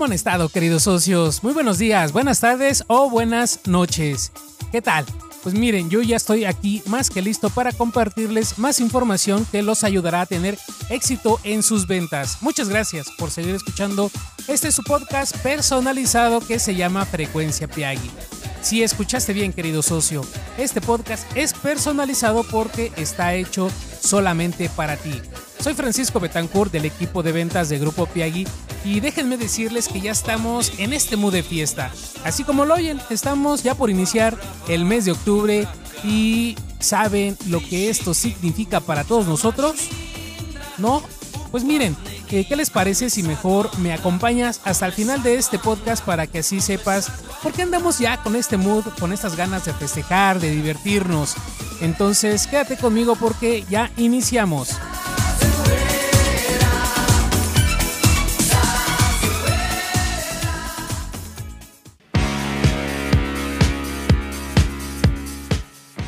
¿Cómo han estado, queridos socios? Muy buenos días, buenas tardes o buenas noches. ¿Qué tal? Pues miren, yo ya estoy aquí más que listo para compartirles más información que los ayudará a tener éxito en sus ventas. Muchas gracias por seguir escuchando este su podcast personalizado que se llama Frecuencia Piagui. Si escuchaste bien, querido socio, este podcast es personalizado porque está hecho solamente para ti. Soy Francisco Betancourt del equipo de ventas de Grupo Piagui y déjenme decirles que ya estamos en este mood de fiesta. Así como lo oyen, estamos ya por iniciar el mes de octubre y ¿saben lo que esto significa para todos nosotros? ¿No? Pues miren, ¿qué les parece si mejor me acompañas hasta el final de este podcast para que así sepas por qué andamos ya con este mood, con estas ganas de festejar, de divertirnos? Entonces quédate conmigo porque ya iniciamos.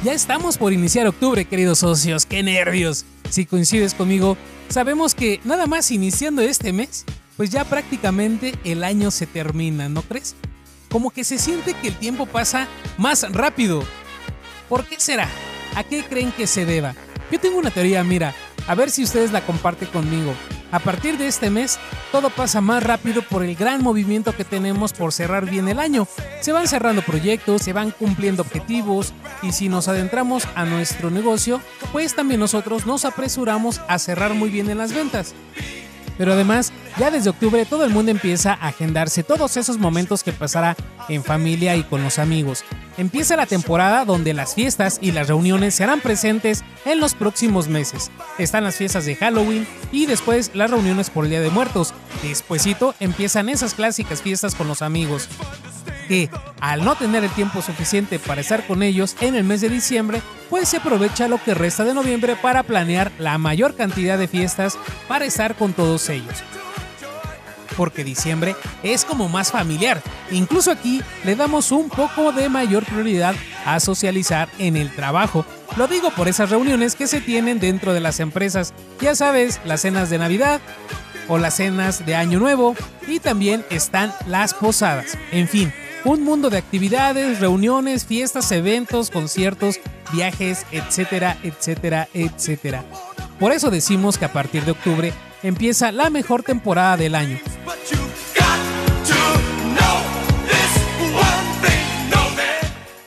Ya estamos por iniciar octubre, queridos socios, qué nervios. Si coincides conmigo, sabemos que nada más iniciando este mes, pues ya prácticamente el año se termina, ¿no crees? Como que se siente que el tiempo pasa más rápido. ¿Por qué será? ¿A qué creen que se deba? Yo tengo una teoría, mira, a ver si ustedes la comparten conmigo. A partir de este mes, todo pasa más rápido por el gran movimiento que tenemos por cerrar bien el año. Se van cerrando proyectos, se van cumpliendo objetivos y si nos adentramos a nuestro negocio, pues también nosotros nos apresuramos a cerrar muy bien en las ventas. Pero además, ya desde octubre todo el mundo empieza a agendarse todos esos momentos que pasará en familia y con los amigos. Empieza la temporada donde las fiestas y las reuniones serán presentes en los próximos meses. Están las fiestas de Halloween y después las reuniones por el Día de Muertos. Despuésito empiezan esas clásicas fiestas con los amigos que al no tener el tiempo suficiente para estar con ellos en el mes de diciembre, pues se aprovecha lo que resta de noviembre para planear la mayor cantidad de fiestas para estar con todos ellos. Porque diciembre es como más familiar. Incluso aquí le damos un poco de mayor prioridad a socializar en el trabajo. Lo digo por esas reuniones que se tienen dentro de las empresas. Ya sabes, las cenas de Navidad, o las cenas de Año Nuevo y también están las posadas. En fin, un mundo de actividades, reuniones, fiestas, eventos, conciertos, viajes, etcétera, etcétera, etcétera. Por eso decimos que a partir de octubre empieza la mejor temporada del año.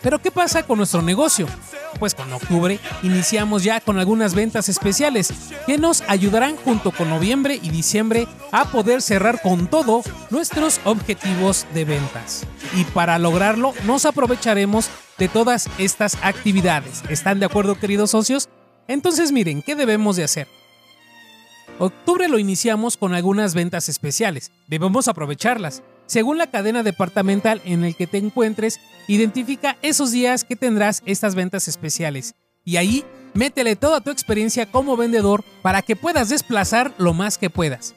Pero ¿qué pasa con nuestro negocio? Pues con octubre iniciamos ya con algunas ventas especiales que nos ayudarán junto con noviembre y diciembre a poder cerrar con todo nuestros objetivos de ventas. Y para lograrlo nos aprovecharemos de todas estas actividades. ¿Están de acuerdo queridos socios? Entonces miren, ¿qué debemos de hacer? Octubre lo iniciamos con algunas ventas especiales. Debemos aprovecharlas. Según la cadena departamental en el que te encuentres, identifica esos días que tendrás estas ventas especiales y ahí métele toda tu experiencia como vendedor para que puedas desplazar lo más que puedas.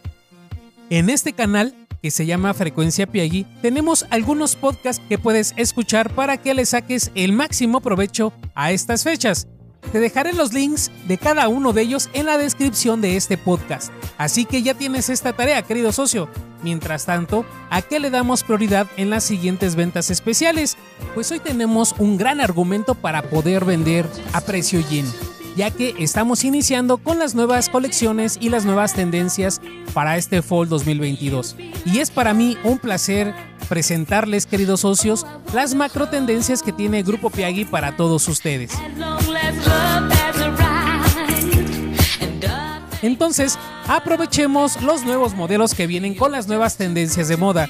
En este canal, que se llama Frecuencia Piagui, tenemos algunos podcasts que puedes escuchar para que le saques el máximo provecho a estas fechas. Te dejaré los links de cada uno de ellos en la descripción de este podcast. Así que ya tienes esta tarea, querido socio. Mientras tanto, ¿a qué le damos prioridad en las siguientes ventas especiales? Pues hoy tenemos un gran argumento para poder vender a precio lleno, ya que estamos iniciando con las nuevas colecciones y las nuevas tendencias para este Fall 2022. Y es para mí un placer presentarles, queridos socios, las macro tendencias que tiene Grupo Piagui para todos ustedes. Entonces, aprovechemos los nuevos modelos que vienen con las nuevas tendencias de moda,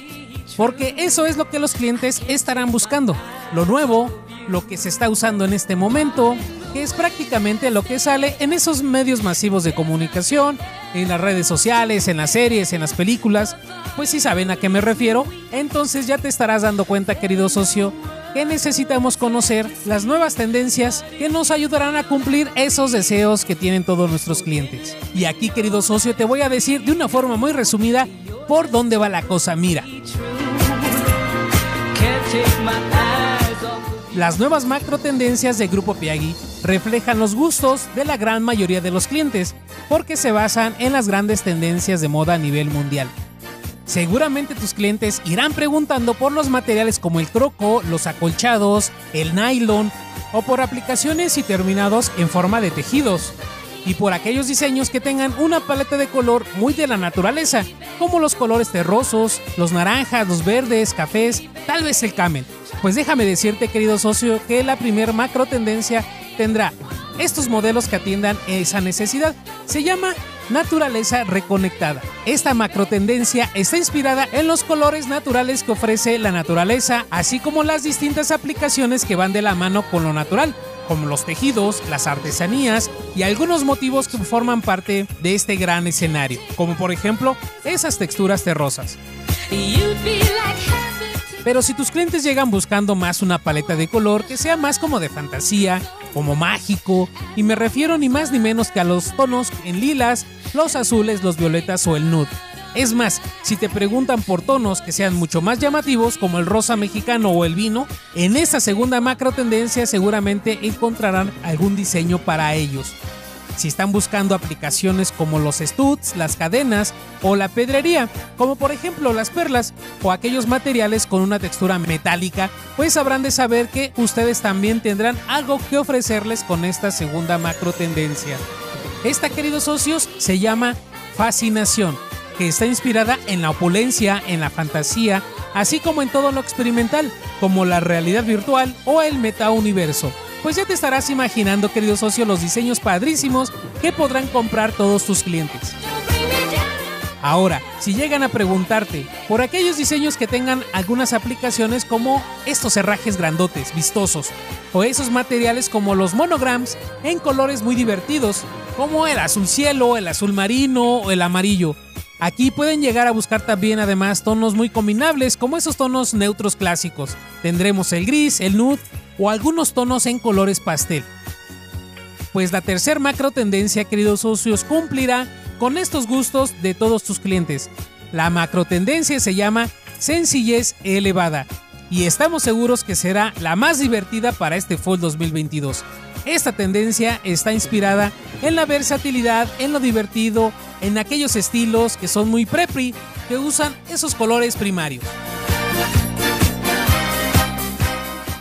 porque eso es lo que los clientes estarán buscando, lo nuevo, lo que se está usando en este momento, que es prácticamente lo que sale en esos medios masivos de comunicación, en las redes sociales, en las series, en las películas. Pues si saben a qué me refiero, entonces ya te estarás dando cuenta, querido socio, que necesitamos conocer las nuevas tendencias que nos ayudarán a cumplir esos deseos que tienen todos nuestros clientes. Y aquí, querido socio, te voy a decir de una forma muy resumida por dónde va la cosa. Mira. Las nuevas macro tendencias de Grupo Piagui reflejan los gustos de la gran mayoría de los clientes porque se basan en las grandes tendencias de moda a nivel mundial. Seguramente tus clientes irán preguntando por los materiales como el croco, los acolchados, el nylon o por aplicaciones y terminados en forma de tejidos. Y por aquellos diseños que tengan una paleta de color muy de la naturaleza, como los colores terrosos, los naranjas, los verdes, cafés, tal vez el camel. Pues déjame decirte, querido socio, que la primer macro tendencia tendrá estos modelos que atiendan esa necesidad. Se llama naturaleza reconectada. Esta macro tendencia está inspirada en los colores naturales que ofrece la naturaleza, así como las distintas aplicaciones que van de la mano con lo natural, como los tejidos, las artesanías y algunos motivos que forman parte de este gran escenario, como por ejemplo esas texturas terrosas. Pero si tus clientes llegan buscando más una paleta de color que sea más como de fantasía, como mágico, y me refiero ni más ni menos que a los tonos en lilas, los azules, los violetas o el nude. Es más, si te preguntan por tonos que sean mucho más llamativos, como el rosa mexicano o el vino, en esta segunda macro tendencia seguramente encontrarán algún diseño para ellos si están buscando aplicaciones como los studs, las cadenas o la pedrería, como por ejemplo las perlas o aquellos materiales con una textura metálica, pues habrán de saber que ustedes también tendrán algo que ofrecerles con esta segunda macro tendencia. Esta, queridos socios, se llama fascinación, que está inspirada en la opulencia, en la fantasía, así como en todo lo experimental, como la realidad virtual o el metauniverso pues ya te estarás imaginando, querido socio, los diseños padrísimos que podrán comprar todos tus clientes. Ahora, si llegan a preguntarte por aquellos diseños que tengan algunas aplicaciones como estos herrajes grandotes, vistosos, o esos materiales como los monograms en colores muy divertidos, como el azul cielo, el azul marino o el amarillo. Aquí pueden llegar a buscar también además tonos muy combinables como esos tonos neutros clásicos. Tendremos el gris, el nude o algunos tonos en colores pastel. Pues la tercer macro tendencia, queridos socios, cumplirá con estos gustos de todos tus clientes. La macro tendencia se llama sencillez elevada y estamos seguros que será la más divertida para este Fall 2022. Esta tendencia está inspirada en la versatilidad, en lo divertido, en aquellos estilos que son muy prepri, que usan esos colores primarios.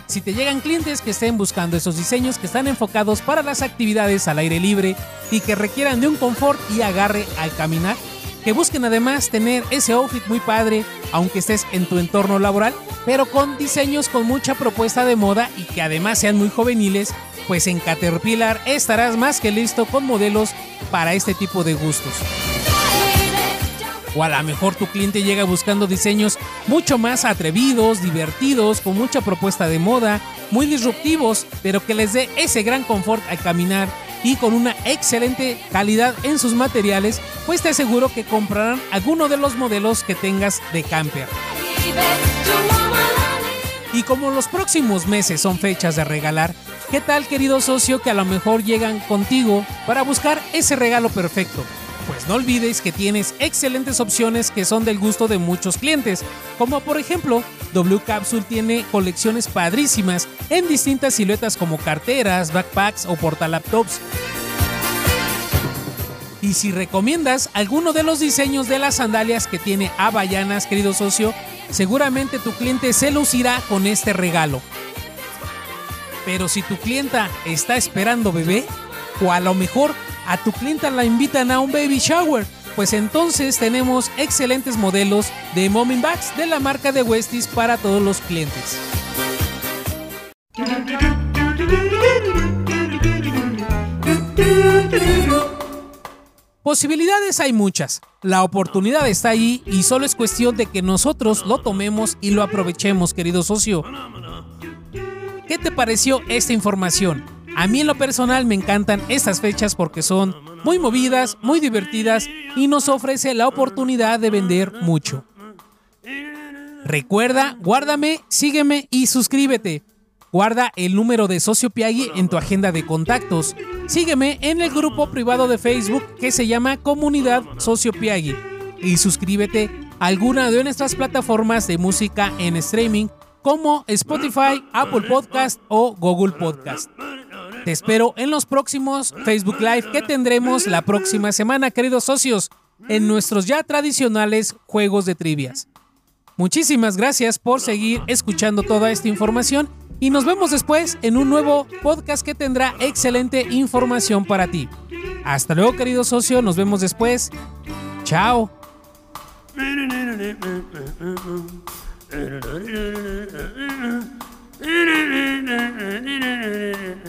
Si te llegan clientes que estén buscando esos diseños que están enfocados para las actividades al aire libre y que requieran de un confort y agarre al caminar, que busquen además tener ese outfit muy padre, aunque estés en tu entorno laboral, pero con diseños con mucha propuesta de moda y que además sean muy juveniles, pues en Caterpillar estarás más que listo con modelos para este tipo de gustos. O a lo mejor tu cliente llega buscando diseños mucho más atrevidos, divertidos, con mucha propuesta de moda, muy disruptivos, pero que les dé ese gran confort al caminar y con una excelente calidad en sus materiales, pues te aseguro que comprarán alguno de los modelos que tengas de camper. Y como los próximos meses son fechas de regalar, ¿qué tal querido socio que a lo mejor llegan contigo para buscar ese regalo perfecto? Pues no olvides que tienes excelentes opciones que son del gusto de muchos clientes, como por ejemplo, W Capsule tiene colecciones padrísimas en distintas siluetas como carteras, backpacks o portalaptops. Y si recomiendas alguno de los diseños de las sandalias que tiene Havaianas, querido socio, seguramente tu cliente se lucirá con este regalo. Pero si tu clienta está esperando bebé, o a lo mejor a tu clienta la invitan a un baby shower, pues entonces tenemos excelentes modelos de Mommy Bags de la marca de Westies para todos los clientes. Posibilidades hay muchas, la oportunidad está ahí y solo es cuestión de que nosotros lo tomemos y lo aprovechemos, querido socio. ¿Qué te pareció esta información? A mí en lo personal me encantan estas fechas porque son muy movidas, muy divertidas y nos ofrece la oportunidad de vender mucho. Recuerda, guárdame, sígueme y suscríbete. Guarda el número de Socio Piagui en tu agenda de contactos. Sígueme en el grupo privado de Facebook que se llama Comunidad Socio Piagui. Y suscríbete a alguna de nuestras plataformas de música en streaming como Spotify, Apple Podcast o Google Podcast. Te espero en los próximos Facebook Live que tendremos la próxima semana, queridos socios, en nuestros ya tradicionales juegos de trivias. Muchísimas gracias por seguir escuchando toda esta información y nos vemos después en un nuevo podcast que tendrá excelente información para ti. Hasta luego, querido socio, nos vemos después. Chao.